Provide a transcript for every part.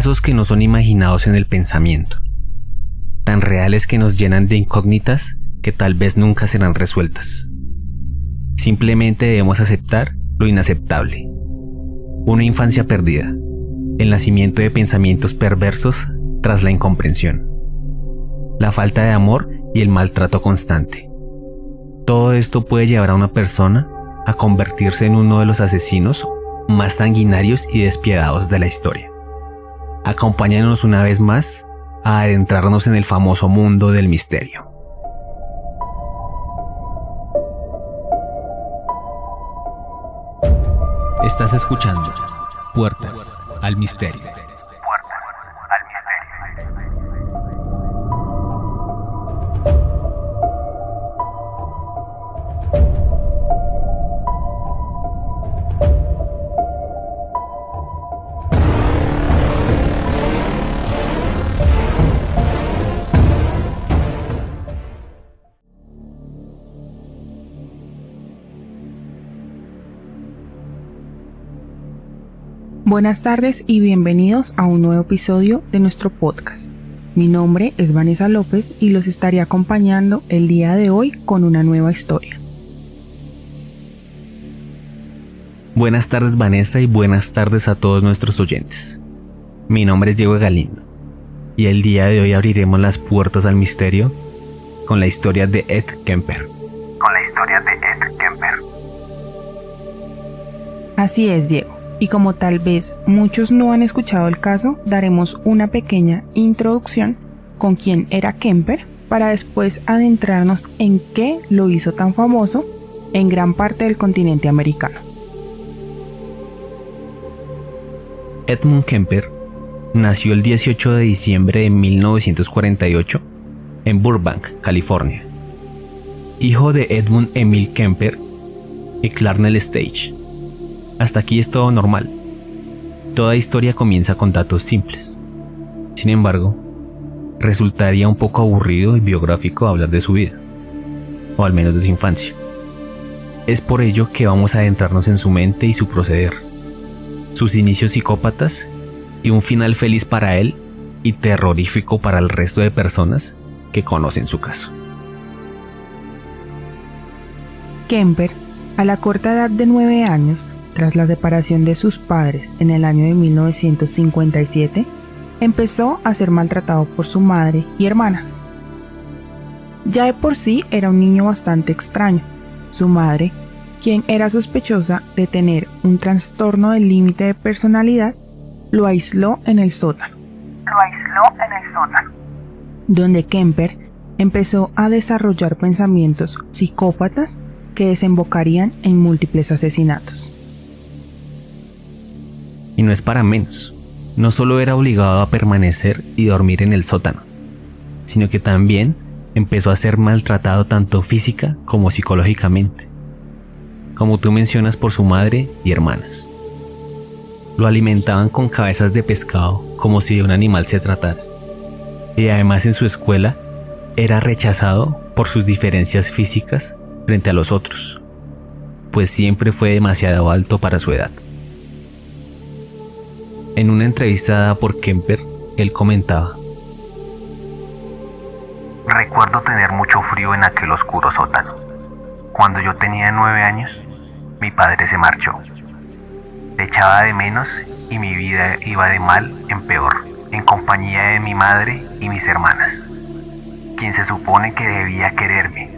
Casos que no son imaginados en el pensamiento, tan reales que nos llenan de incógnitas que tal vez nunca serán resueltas. Simplemente debemos aceptar lo inaceptable. Una infancia perdida, el nacimiento de pensamientos perversos tras la incomprensión, la falta de amor y el maltrato constante. Todo esto puede llevar a una persona a convertirse en uno de los asesinos más sanguinarios y despiadados de la historia. Acompáñanos una vez más a adentrarnos en el famoso mundo del misterio. Estás escuchando Puertas al Misterio. Buenas tardes y bienvenidos a un nuevo episodio de nuestro podcast. Mi nombre es Vanessa López y los estaré acompañando el día de hoy con una nueva historia. Buenas tardes Vanessa y buenas tardes a todos nuestros oyentes. Mi nombre es Diego Galindo y el día de hoy abriremos las puertas al misterio con la historia de Ed Kemper. Con la historia de Ed Kemper. Así es, Diego y como tal vez muchos no han escuchado el caso, daremos una pequeña introducción con quién era Kemper para después adentrarnos en qué lo hizo tan famoso en gran parte del continente americano. Edmund Kemper nació el 18 de diciembre de 1948 en Burbank, California. Hijo de Edmund Emil Kemper y Clarnell Stage hasta aquí es todo normal. Toda historia comienza con datos simples. Sin embargo, resultaría un poco aburrido y biográfico hablar de su vida, o al menos de su infancia. Es por ello que vamos a adentrarnos en su mente y su proceder, sus inicios psicópatas y un final feliz para él y terrorífico para el resto de personas que conocen su caso. Kemper, a la corta edad de 9 años, tras la separación de sus padres en el año de 1957, empezó a ser maltratado por su madre y hermanas. Ya de por sí era un niño bastante extraño. Su madre, quien era sospechosa de tener un trastorno del límite de personalidad, lo aisló en el sótano. Lo aisló en el sótano. Donde Kemper empezó a desarrollar pensamientos psicópatas que desembocarían en múltiples asesinatos. Y no es para menos. No solo era obligado a permanecer y dormir en el sótano, sino que también empezó a ser maltratado tanto física como psicológicamente, como tú mencionas por su madre y hermanas. Lo alimentaban con cabezas de pescado como si de un animal se tratara. Y además en su escuela era rechazado por sus diferencias físicas frente a los otros, pues siempre fue demasiado alto para su edad. En una entrevista dada por Kemper, él comentaba, Recuerdo tener mucho frío en aquel oscuro sótano. Cuando yo tenía nueve años, mi padre se marchó. Le echaba de menos y mi vida iba de mal en peor, en compañía de mi madre y mis hermanas, quien se supone que debía quererme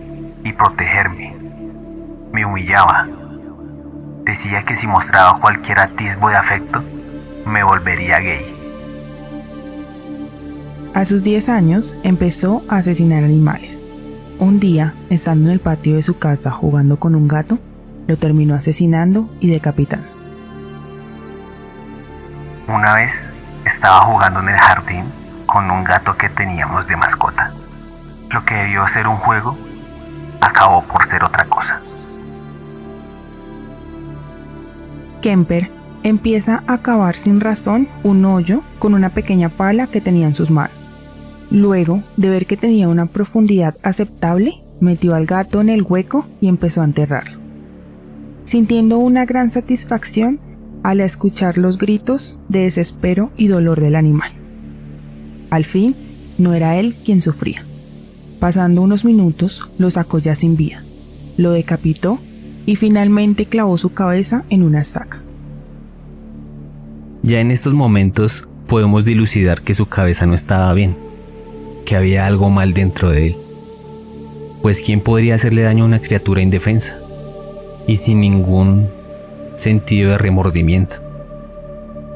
y protegerme. Me humillaba. Decía que si mostraba cualquier atisbo de afecto, me volvería gay. A sus 10 años empezó a asesinar animales. Un día, estando en el patio de su casa jugando con un gato, lo terminó asesinando y decapitando. Una vez estaba jugando en el jardín con un gato que teníamos de mascota. Lo que debió ser un juego acabó por ser otra cosa. Kemper empieza a cavar sin razón un hoyo con una pequeña pala que tenía en sus manos. Luego de ver que tenía una profundidad aceptable, metió al gato en el hueco y empezó a enterrarlo. Sintiendo una gran satisfacción, al escuchar los gritos de desespero y dolor del animal. Al fin, no era él quien sufría. Pasando unos minutos, lo sacó ya sin vida, lo decapitó y finalmente clavó su cabeza en una estaca. Ya en estos momentos podemos dilucidar que su cabeza no estaba bien, que había algo mal dentro de él. Pues ¿quién podría hacerle daño a una criatura indefensa? Y sin ningún sentido de remordimiento.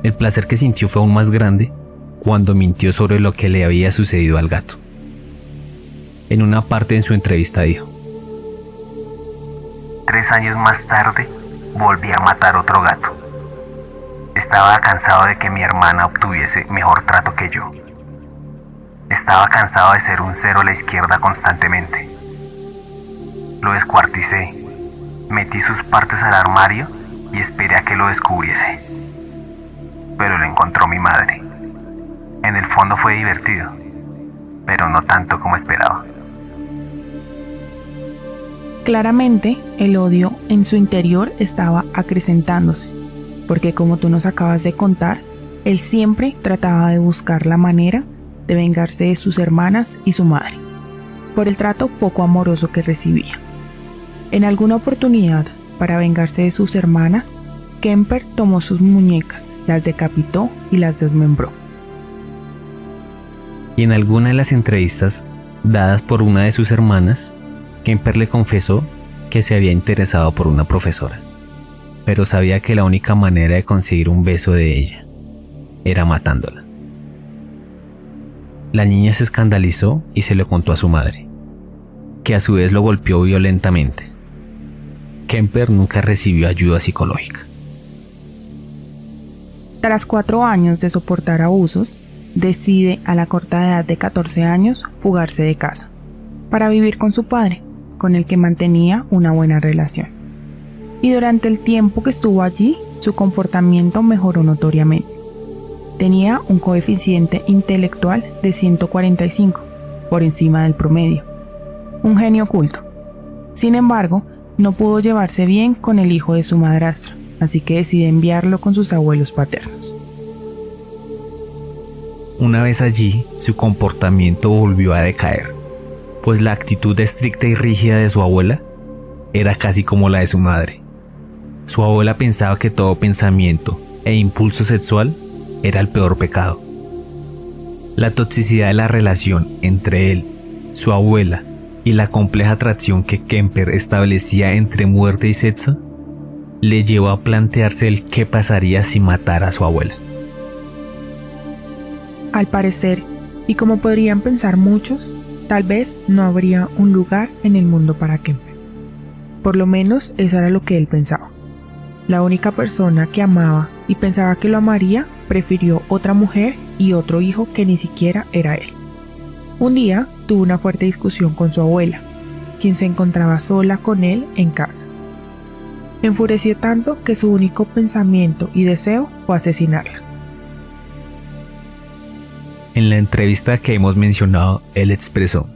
El placer que sintió fue aún más grande cuando mintió sobre lo que le había sucedido al gato. En una parte en su entrevista dijo, Tres años más tarde volví a matar otro gato. Estaba cansado de que mi hermana obtuviese mejor trato que yo. Estaba cansado de ser un cero a la izquierda constantemente. Lo descuarticé, metí sus partes al armario y esperé a que lo descubriese. Pero lo encontró mi madre. En el fondo fue divertido, pero no tanto como esperaba. Claramente, el odio en su interior estaba acrecentándose, porque como tú nos acabas de contar, él siempre trataba de buscar la manera de vengarse de sus hermanas y su madre, por el trato poco amoroso que recibía. En alguna oportunidad, para vengarse de sus hermanas, Kemper tomó sus muñecas, las decapitó y las desmembró. Y en alguna de las entrevistas dadas por una de sus hermanas, Kemper le confesó que se había interesado por una profesora, pero sabía que la única manera de conseguir un beso de ella era matándola. La niña se escandalizó y se lo contó a su madre, que a su vez lo golpeó violentamente. Kemper nunca recibió ayuda psicológica. Tras cuatro años de soportar abusos, decide a la corta edad de 14 años fugarse de casa, para vivir con su padre, con el que mantenía una buena relación. Y durante el tiempo que estuvo allí, su comportamiento mejoró notoriamente. Tenía un coeficiente intelectual de 145, por encima del promedio. Un genio oculto. Sin embargo, no pudo llevarse bien con el hijo de su madrastra, así que decide enviarlo con sus abuelos paternos. Una vez allí, su comportamiento volvió a decaer, pues la actitud estricta y rígida de su abuela era casi como la de su madre. Su abuela pensaba que todo pensamiento e impulso sexual era el peor pecado. La toxicidad de la relación entre él, su abuela y la compleja atracción que Kemper establecía entre muerte y sexo le llevó a plantearse el qué pasaría si matara a su abuela. Al parecer, y como podrían pensar muchos, tal vez no habría un lugar en el mundo para Kemper. Por lo menos eso era lo que él pensaba. La única persona que amaba y pensaba que lo amaría prefirió otra mujer y otro hijo que ni siquiera era él. Un día tuvo una fuerte discusión con su abuela, quien se encontraba sola con él en casa. Enfureció tanto que su único pensamiento y deseo fue asesinarla. En la entrevista que hemos mencionado, él expresó,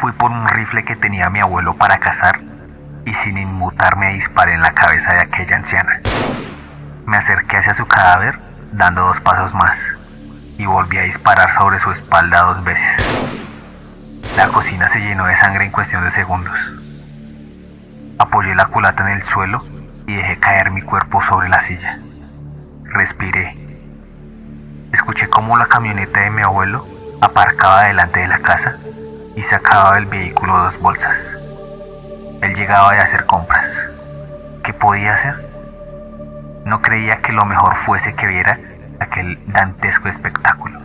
Fui por un rifle que tenía mi abuelo para cazar y sin inmutarme disparé en la cabeza de aquella anciana. Me acerqué hacia su cadáver dando dos pasos más y volví a disparar sobre su espalda dos veces. La cocina se llenó de sangre en cuestión de segundos. Apoyé la culata en el suelo y dejé caer mi cuerpo sobre la silla. Respiré escuché cómo la camioneta de mi abuelo aparcaba delante de la casa y sacaba del vehículo dos bolsas. Él llegaba de hacer compras. ¿Qué podía hacer? No creía que lo mejor fuese que viera aquel dantesco espectáculo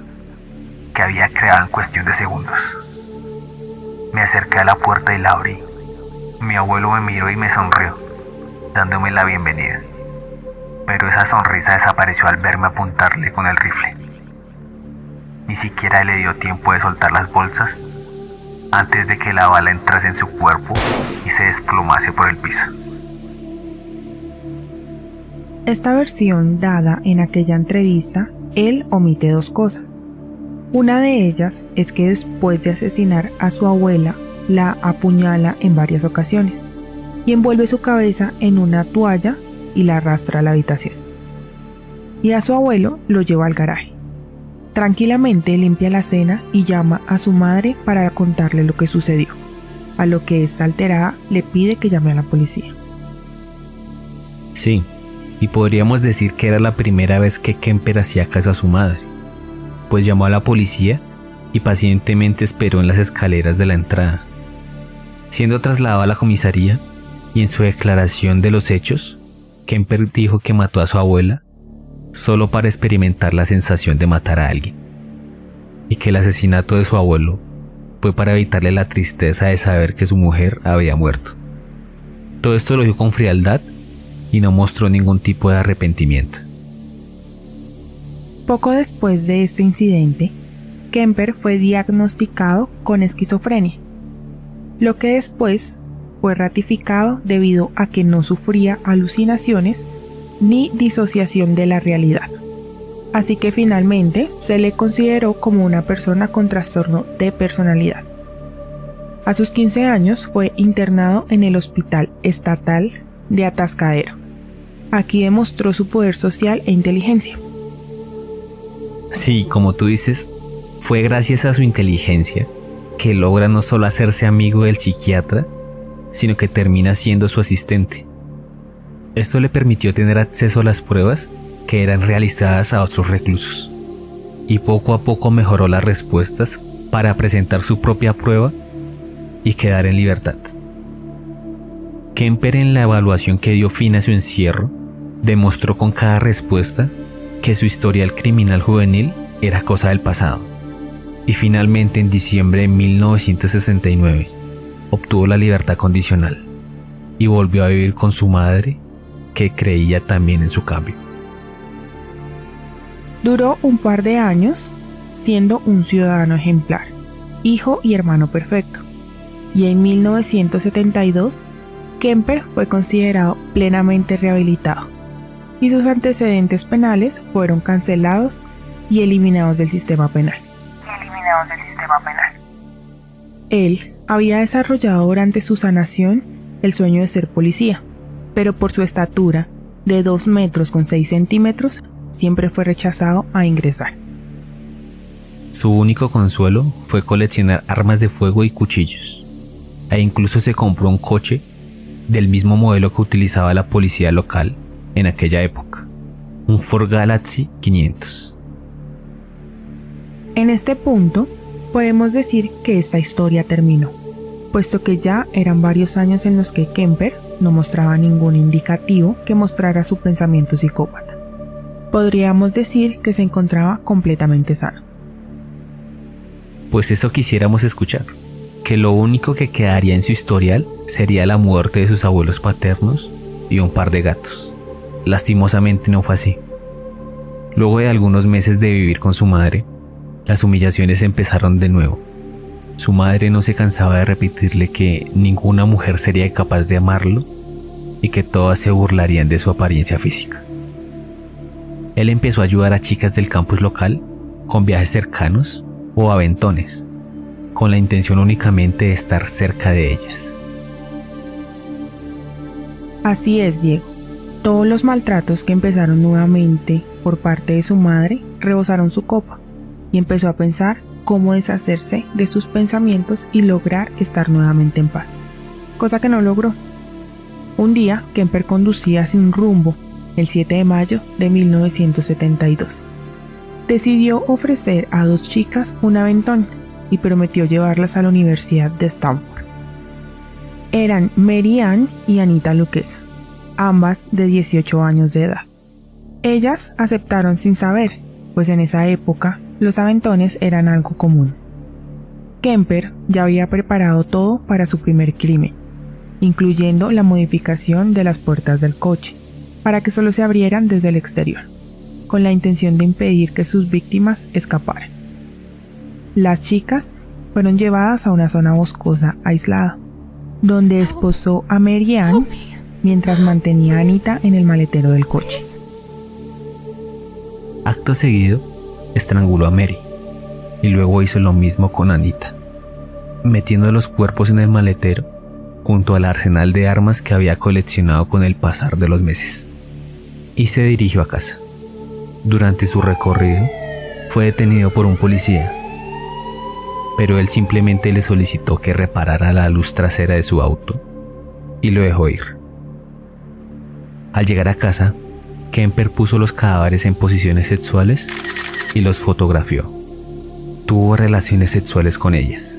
que había creado en cuestión de segundos. Me acerqué a la puerta y la abrí. Mi abuelo me miró y me sonrió, dándome la bienvenida. Pero esa sonrisa desapareció al verme apuntarle con el rifle. Ni siquiera le dio tiempo de soltar las bolsas antes de que la bala entrase en su cuerpo y se desplomase por el piso. Esta versión dada en aquella entrevista, él omite dos cosas. Una de ellas es que después de asesinar a su abuela, la apuñala en varias ocasiones y envuelve su cabeza en una toalla y la arrastra a la habitación. Y a su abuelo lo lleva al garaje. Tranquilamente limpia la cena y llama a su madre para contarle lo que sucedió, a lo que esta alterada le pide que llame a la policía. Sí, y podríamos decir que era la primera vez que Kemper hacía caso a su madre, pues llamó a la policía y pacientemente esperó en las escaleras de la entrada. Siendo trasladado a la comisaría y en su declaración de los hechos, Kemper dijo que mató a su abuela solo para experimentar la sensación de matar a alguien, y que el asesinato de su abuelo fue para evitarle la tristeza de saber que su mujer había muerto. Todo esto lo dijo con frialdad y no mostró ningún tipo de arrepentimiento. Poco después de este incidente, Kemper fue diagnosticado con esquizofrenia, lo que después fue ratificado debido a que no sufría alucinaciones ni disociación de la realidad. Así que finalmente se le consideró como una persona con trastorno de personalidad. A sus 15 años fue internado en el Hospital Estatal de Atascadero. Aquí demostró su poder social e inteligencia. Sí, como tú dices, fue gracias a su inteligencia que logra no solo hacerse amigo del psiquiatra, sino que termina siendo su asistente. Esto le permitió tener acceso a las pruebas que eran realizadas a otros reclusos, y poco a poco mejoró las respuestas para presentar su propia prueba y quedar en libertad. Kemper en la evaluación que dio fin a su encierro demostró con cada respuesta que su historial criminal juvenil era cosa del pasado. Y finalmente en diciembre de 1969 obtuvo la libertad condicional y volvió a vivir con su madre que creía también en su cambio. Duró un par de años siendo un ciudadano ejemplar, hijo y hermano perfecto, y en 1972 Kemper fue considerado plenamente rehabilitado y sus antecedentes penales fueron cancelados y eliminados del sistema penal. Eliminados del sistema penal. Él había desarrollado durante su sanación el sueño de ser policía, pero por su estatura de 2 metros con 6 centímetros, siempre fue rechazado a ingresar. Su único consuelo fue coleccionar armas de fuego y cuchillos, e incluso se compró un coche del mismo modelo que utilizaba la policía local en aquella época, un Ford Galaxy 500. En este punto, podemos decir que esta historia terminó, puesto que ya eran varios años en los que Kemper no mostraba ningún indicativo que mostrara su pensamiento psicópata. Podríamos decir que se encontraba completamente sano. Pues eso quisiéramos escuchar, que lo único que quedaría en su historial sería la muerte de sus abuelos paternos y un par de gatos. Lastimosamente no fue así. Luego de algunos meses de vivir con su madre, las humillaciones empezaron de nuevo. Su madre no se cansaba de repetirle que ninguna mujer sería capaz de amarlo y que todas se burlarían de su apariencia física. Él empezó a ayudar a chicas del campus local con viajes cercanos o aventones, con la intención únicamente de estar cerca de ellas. Así es, Diego. Todos los maltratos que empezaron nuevamente por parte de su madre rebosaron su copa y empezó a pensar cómo deshacerse de sus pensamientos y lograr estar nuevamente en paz, cosa que no logró un día, Kemper conducía sin rumbo, el 7 de mayo de 1972. Decidió ofrecer a dos chicas un aventón y prometió llevarlas a la Universidad de Stanford. Eran Mary Ann y Anita Luquesa, ambas de 18 años de edad. Ellas aceptaron sin saber, pues en esa época los aventones eran algo común. Kemper ya había preparado todo para su primer crimen incluyendo la modificación de las puertas del coche, para que solo se abrieran desde el exterior, con la intención de impedir que sus víctimas escaparan. Las chicas fueron llevadas a una zona boscosa aislada, donde esposó a Mary Ann mientras mantenía a Anita en el maletero del coche. Acto seguido, estranguló a Mary y luego hizo lo mismo con Anita, metiendo los cuerpos en el maletero junto al arsenal de armas que había coleccionado con el pasar de los meses. y se dirigió a casa. Durante su recorrido, fue detenido por un policía, pero él simplemente le solicitó que reparara la luz trasera de su auto y lo dejó ir. Al llegar a casa, Kemper puso los cadáveres en posiciones sexuales y los fotografió. Tuvo relaciones sexuales con ellas,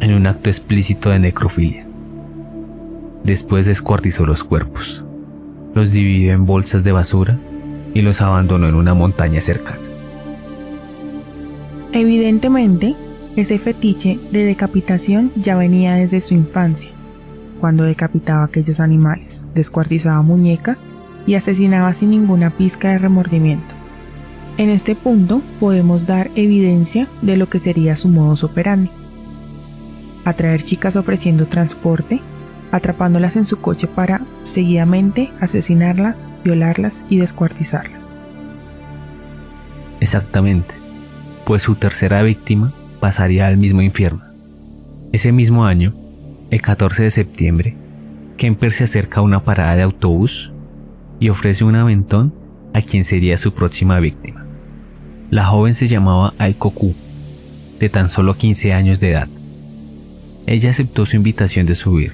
en un acto explícito de necrofilia. Después descuartizó los cuerpos, los dividió en bolsas de basura y los abandonó en una montaña cercana. Evidentemente, ese fetiche de decapitación ya venía desde su infancia, cuando decapitaba aquellos animales, descuartizaba muñecas y asesinaba sin ninguna pizca de remordimiento. En este punto podemos dar evidencia de lo que sería su modus operandi. Atraer chicas ofreciendo transporte, atrapándolas en su coche para seguidamente asesinarlas, violarlas y descuartizarlas. Exactamente, pues su tercera víctima pasaría al mismo infierno. Ese mismo año, el 14 de septiembre, Kemper se acerca a una parada de autobús y ofrece un aventón a quien sería su próxima víctima. La joven se llamaba Aikoku, de tan solo 15 años de edad. Ella aceptó su invitación de subir,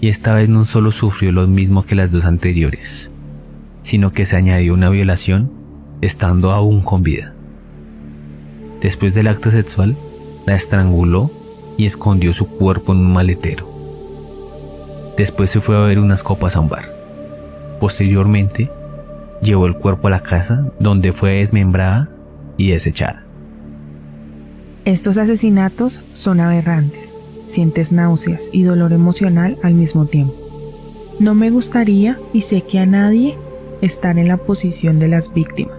y esta vez no solo sufrió lo mismo que las dos anteriores, sino que se añadió una violación estando aún con vida. Después del acto sexual, la estranguló y escondió su cuerpo en un maletero. Después se fue a ver unas copas a un bar. Posteriormente, llevó el cuerpo a la casa donde fue desmembrada y desechada. Estos asesinatos son aberrantes. Sientes náuseas y dolor emocional al mismo tiempo. No me gustaría, y sé que a nadie, estar en la posición de las víctimas,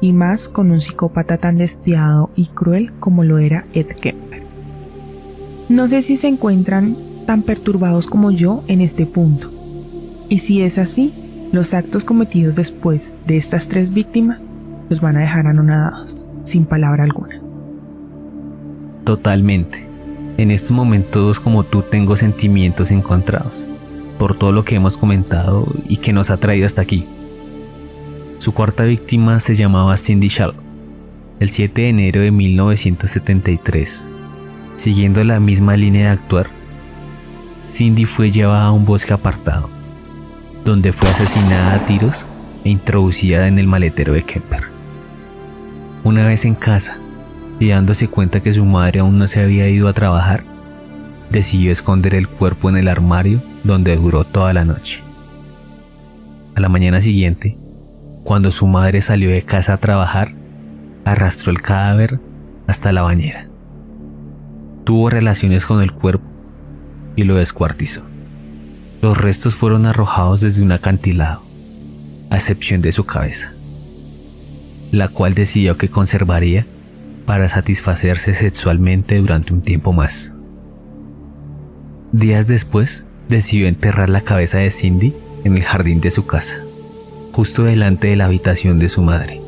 y más con un psicópata tan despiadado y cruel como lo era Ed Kemper. No sé si se encuentran tan perturbados como yo en este punto, y si es así, los actos cometidos después de estas tres víctimas los van a dejar anonadados, sin palabra alguna. Totalmente. En estos momentos como tú tengo sentimientos encontrados por todo lo que hemos comentado y que nos ha traído hasta aquí. Su cuarta víctima se llamaba Cindy Shall. El 7 de enero de 1973, siguiendo la misma línea de actuar, Cindy fue llevada a un bosque apartado donde fue asesinada a tiros e introducida en el maletero de Kemper. Una vez en casa, y dándose cuenta que su madre aún no se había ido a trabajar, decidió esconder el cuerpo en el armario donde duró toda la noche. A la mañana siguiente, cuando su madre salió de casa a trabajar, arrastró el cadáver hasta la bañera. Tuvo relaciones con el cuerpo y lo descuartizó. Los restos fueron arrojados desde un acantilado, a excepción de su cabeza, la cual decidió que conservaría para satisfacerse sexualmente durante un tiempo más. Días después, decidió enterrar la cabeza de Cindy en el jardín de su casa, justo delante de la habitación de su madre.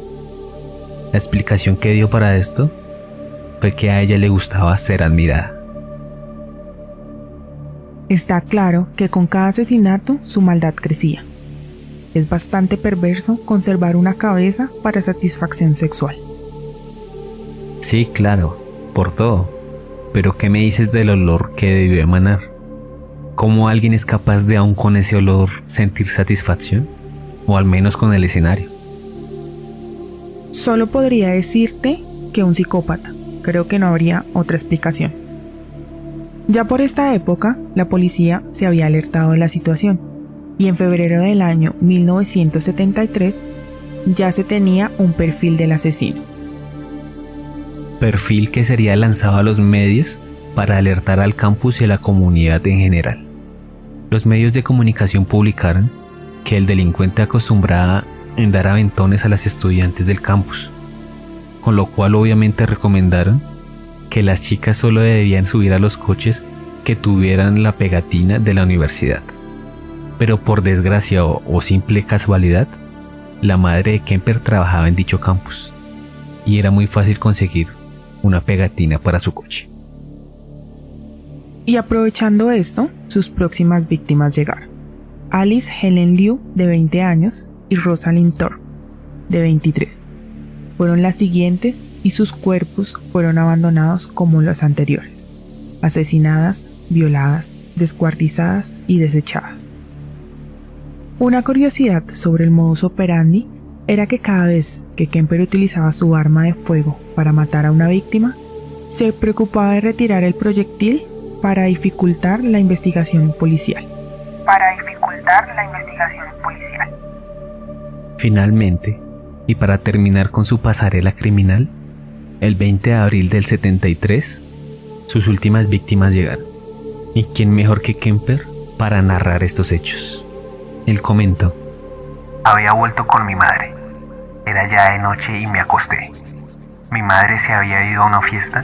La explicación que dio para esto fue que a ella le gustaba ser admirada. Está claro que con cada asesinato su maldad crecía. Es bastante perverso conservar una cabeza para satisfacción sexual. Sí, claro, por todo. Pero ¿qué me dices del olor que debió emanar? ¿Cómo alguien es capaz de aún con ese olor sentir satisfacción? O al menos con el escenario. Solo podría decirte que un psicópata. Creo que no habría otra explicación. Ya por esta época, la policía se había alertado de la situación y en febrero del año 1973 ya se tenía un perfil del asesino. Perfil que sería lanzado a los medios para alertar al campus y a la comunidad en general. Los medios de comunicación publicaron que el delincuente acostumbraba en dar aventones a las estudiantes del campus, con lo cual obviamente recomendaron que las chicas solo debían subir a los coches que tuvieran la pegatina de la universidad. Pero por desgracia o, simple casualidad, la madre de Kemper trabajaba en dicho campus y era muy fácil conseguir una pegatina para su coche. Y aprovechando esto, sus próximas víctimas llegaron. Alice Helen Liu, de 20 años, y Rosalind Thorpe, de 23. Fueron las siguientes y sus cuerpos fueron abandonados como los anteriores, asesinadas, violadas, descuartizadas y desechadas. Una curiosidad sobre el modus operandi era que cada vez que Kemper utilizaba su arma de fuego para matar a una víctima, se preocupaba de retirar el proyectil para dificultar la investigación policial. Para dificultar la investigación policial. Finalmente, y para terminar con su pasarela criminal, el 20 de abril del 73, sus últimas víctimas llegaron. ¿Y quién mejor que Kemper para narrar estos hechos? Él comentó. Había vuelto con mi madre. Era ya de noche y me acosté. Mi madre se había ido a una fiesta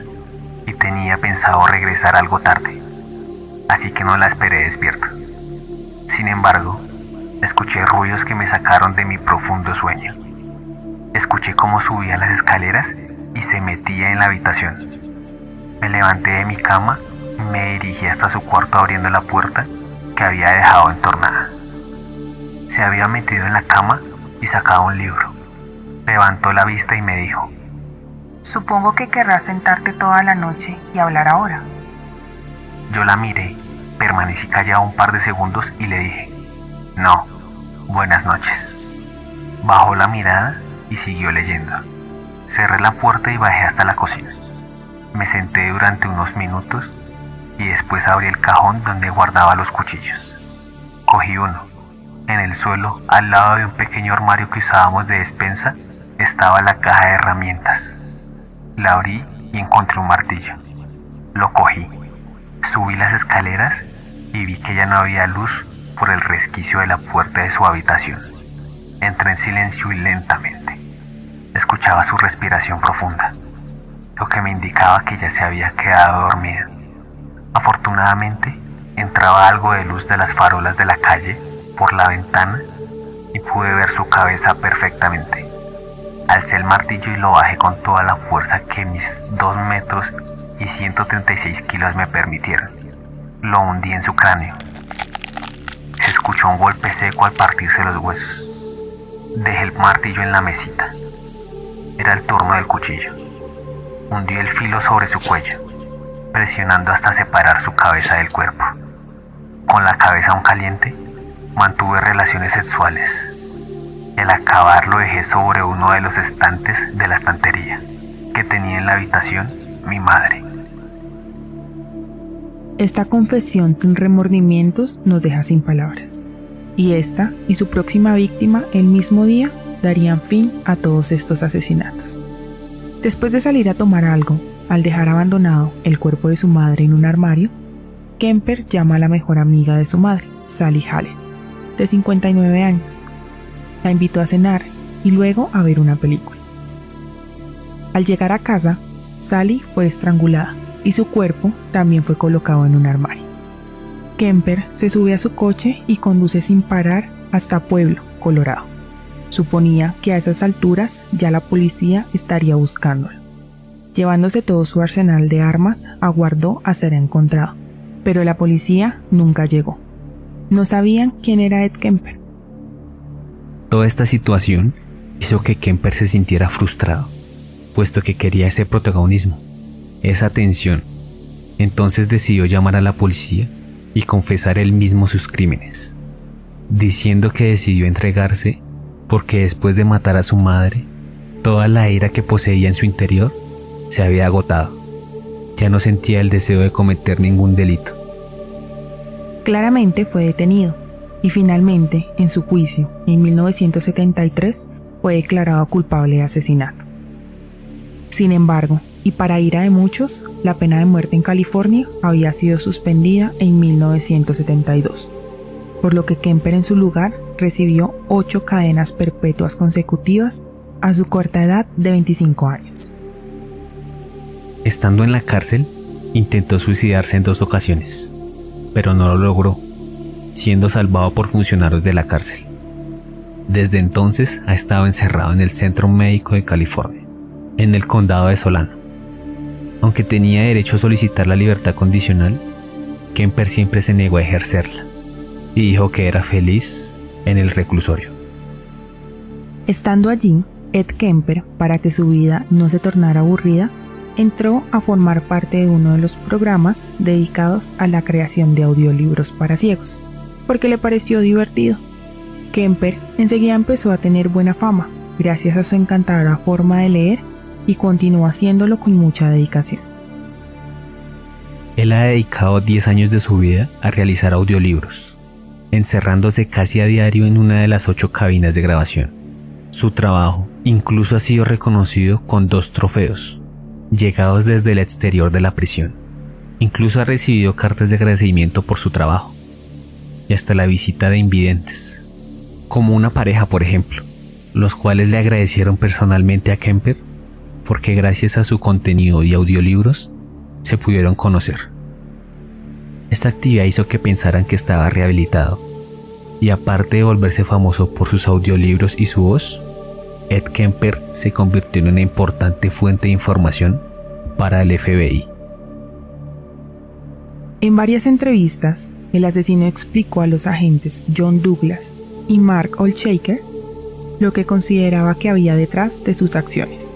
y tenía pensado regresar algo tarde, así que no la esperé despierta. Sin embargo, escuché ruidos que me sacaron de mi profundo sueño. Escuché cómo subía las escaleras y se metía en la habitación. Me levanté de mi cama y me dirigí hasta su cuarto abriendo la puerta que había dejado entornada. Se había metido en la cama y sacado un libro. Levantó la vista y me dijo, Supongo que querrás sentarte toda la noche y hablar ahora. Yo la miré, permanecí callado un par de segundos y le dije, no, buenas noches. Bajó la mirada y siguió leyendo. Cerré la puerta y bajé hasta la cocina. Me senté durante unos minutos y después abrí el cajón donde guardaba los cuchillos. Cogí uno. En el suelo, al lado de un pequeño armario que usábamos de despensa, estaba la caja de herramientas. La abrí y encontré un martillo. Lo cogí. Subí las escaleras y vi que ya no había luz por el resquicio de la puerta de su habitación. Entré en silencio y lentamente. Escuchaba su respiración profunda, lo que me indicaba que ya se había quedado dormida. Afortunadamente, entraba algo de luz de las farolas de la calle por la ventana y pude ver su cabeza perfectamente. Alcé el martillo y lo bajé con toda la fuerza que mis 2 metros y 136 kilos me permitieron. Lo hundí en su cráneo. Se escuchó un golpe seco al partirse los huesos. Dejé el martillo en la mesita. Era el turno del cuchillo. Hundí el filo sobre su cuello, presionando hasta separar su cabeza del cuerpo. Con la cabeza aún caliente, mantuve relaciones sexuales al acabar lo dejé sobre uno de los estantes de la estantería que tenía en la habitación mi madre. Esta confesión sin remordimientos nos deja sin palabras. Y esta y su próxima víctima el mismo día darían fin a todos estos asesinatos. Después de salir a tomar algo, al dejar abandonado el cuerpo de su madre en un armario, Kemper llama a la mejor amiga de su madre, Sally Hallett, de 59 años, la invitó a cenar y luego a ver una película. Al llegar a casa, Sally fue estrangulada y su cuerpo también fue colocado en un armario. Kemper se sube a su coche y conduce sin parar hasta Pueblo, Colorado. Suponía que a esas alturas ya la policía estaría buscándolo. Llevándose todo su arsenal de armas, aguardó a ser encontrado, pero la policía nunca llegó. No sabían quién era Ed Kemper, Toda esta situación hizo que Kemper se sintiera frustrado, puesto que quería ese protagonismo, esa atención. Entonces decidió llamar a la policía y confesar él mismo sus crímenes, diciendo que decidió entregarse porque después de matar a su madre, toda la ira que poseía en su interior se había agotado. Ya no sentía el deseo de cometer ningún delito. Claramente fue detenido y finalmente, en su juicio, en 1973, fue declarado culpable de asesinato. Sin embargo, y para ira de muchos, la pena de muerte en California había sido suspendida en 1972, por lo que Kemper en su lugar recibió ocho cadenas perpetuas consecutivas a su corta edad de 25 años. Estando en la cárcel, intentó suicidarse en dos ocasiones, pero no lo logró siendo salvado por funcionarios de la cárcel. Desde entonces ha estado encerrado en el Centro Médico de California, en el condado de Solano. Aunque tenía derecho a solicitar la libertad condicional, Kemper siempre se negó a ejercerla y dijo que era feliz en el reclusorio. Estando allí, Ed Kemper, para que su vida no se tornara aburrida, entró a formar parte de uno de los programas dedicados a la creación de audiolibros para ciegos, porque le pareció divertido. Kemper enseguida empezó a tener buena fama, gracias a su encantadora forma de leer, y continuó haciéndolo con mucha dedicación. Él ha dedicado 10 años de su vida a realizar audiolibros, encerrándose casi a diario en una de las ocho cabinas de grabación. Su trabajo incluso ha sido reconocido con dos trofeos, llegados desde el exterior de la prisión. Incluso ha recibido cartas de agradecimiento por su trabajo y hasta la visita de invidentes, como una pareja por ejemplo, los cuales le agradecieron personalmente a Kemper porque gracias a su contenido y audiolibros se pudieron conocer. Esta actividad hizo que pensaran que estaba rehabilitado y aparte de volverse famoso por sus audiolibros y su voz, Ed Kemper se convirtió en una importante fuente de información para el FBI. En varias entrevistas, el asesino explicó a los agentes John Douglas y Mark Olshaker lo que consideraba que había detrás de sus acciones.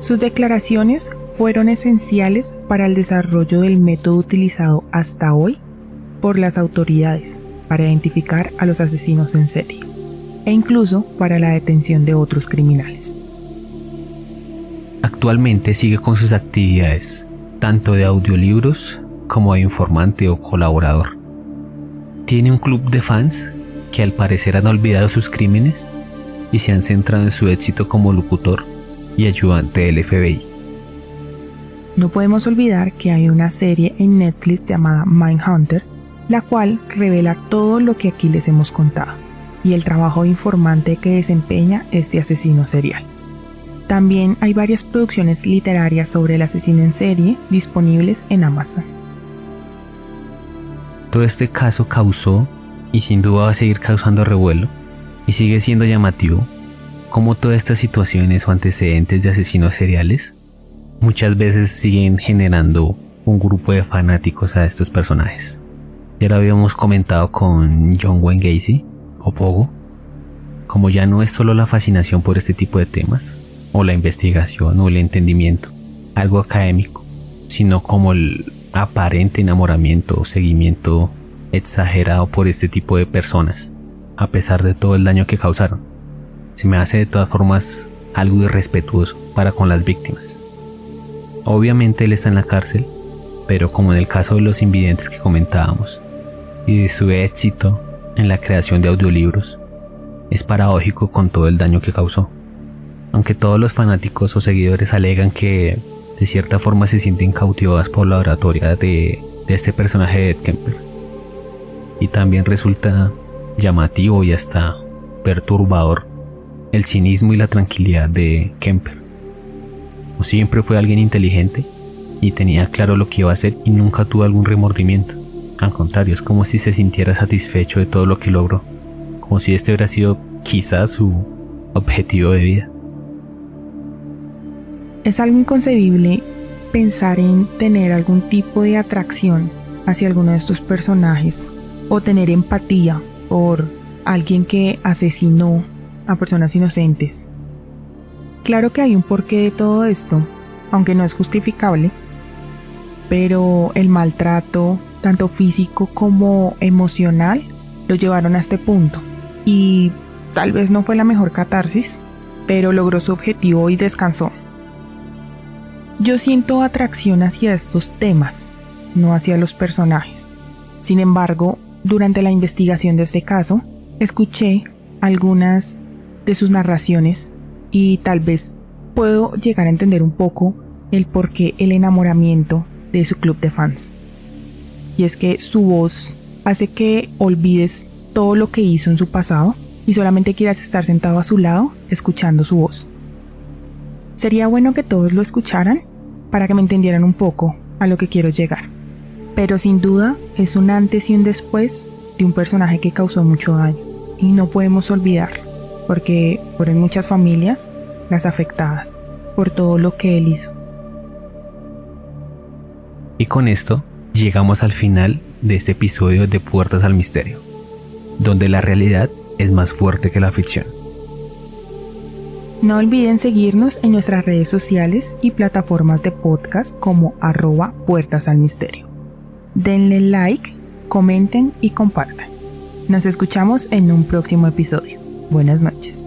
Sus declaraciones fueron esenciales para el desarrollo del método utilizado hasta hoy por las autoridades para identificar a los asesinos en serie e incluso para la detención de otros criminales. Actualmente sigue con sus actividades, tanto de audiolibros como de informante o colaborador. Tiene un club de fans que al parecer han olvidado sus crímenes y se han centrado en su éxito como locutor y ayudante del FBI. No podemos olvidar que hay una serie en Netflix llamada Mindhunter, la cual revela todo lo que aquí les hemos contado y el trabajo informante que desempeña este asesino serial. También hay varias producciones literarias sobre el asesino en serie disponibles en Amazon. Todo este caso causó, y sin duda va a seguir causando revuelo, y sigue siendo llamativo, como todas estas situaciones o antecedentes de asesinos seriales muchas veces siguen generando un grupo de fanáticos a estos personajes. Ya lo habíamos comentado con John Wayne Gacy, o Pogo, como ya no es solo la fascinación por este tipo de temas, o la investigación o el entendimiento, algo académico, sino como el aparente enamoramiento o seguimiento exagerado por este tipo de personas, a pesar de todo el daño que causaron. Se me hace de todas formas algo irrespetuoso para con las víctimas. Obviamente él está en la cárcel, pero como en el caso de los invidentes que comentábamos, y de su éxito en la creación de audiolibros, es paradójico con todo el daño que causó. Aunque todos los fanáticos o seguidores alegan que de cierta forma se sienten cautivados por la oratoria de, este personaje de Ed Kemper. Y también resulta llamativo y hasta perturbador el cinismo y la tranquilidad de Kemper. O siempre fue alguien inteligente y tenía claro lo que iba a hacer y nunca tuvo algún remordimiento. Al contrario, es como si se sintiera satisfecho de todo lo que logró, como si este hubiera sido quizás su objetivo de vida. Es algo inconcebible pensar en tener algún tipo de atracción hacia alguno de estos personajes o tener empatía por alguien que asesinó a personas inocentes. Claro que hay un porqué de todo esto, aunque no es justificable, pero el maltrato, tanto físico como emocional, lo llevaron a este punto. Y tal vez no fue la mejor catarsis, pero logró su objetivo y descansó. Yo siento atracción hacia estos temas, no hacia los personajes. Sin embargo, durante la investigación de este caso, escuché algunas de sus narraciones y tal vez puedo llegar a entender un poco el por qué el enamoramiento de su club de fans y es que su voz hace que olvides todo lo que hizo en su pasado y solamente quieras estar sentado a su lado escuchando su voz. Sería bueno que todos lo escucharan para que me entendieran un poco a lo que quiero llegar. Pero sin duda es un antes y un después de un personaje que causó mucho daño y no podemos olvidarlo porque fueron muchas familias las afectadas por todo lo que él hizo. Y con esto llegamos al final de este episodio de Puertas al Misterio, donde la realidad es más fuerte que la ficción. No olviden seguirnos en nuestras redes sociales y plataformas de podcast como arroba puertas al misterio. Denle like, comenten y compartan. Nos escuchamos en un próximo episodio. Buenas noches.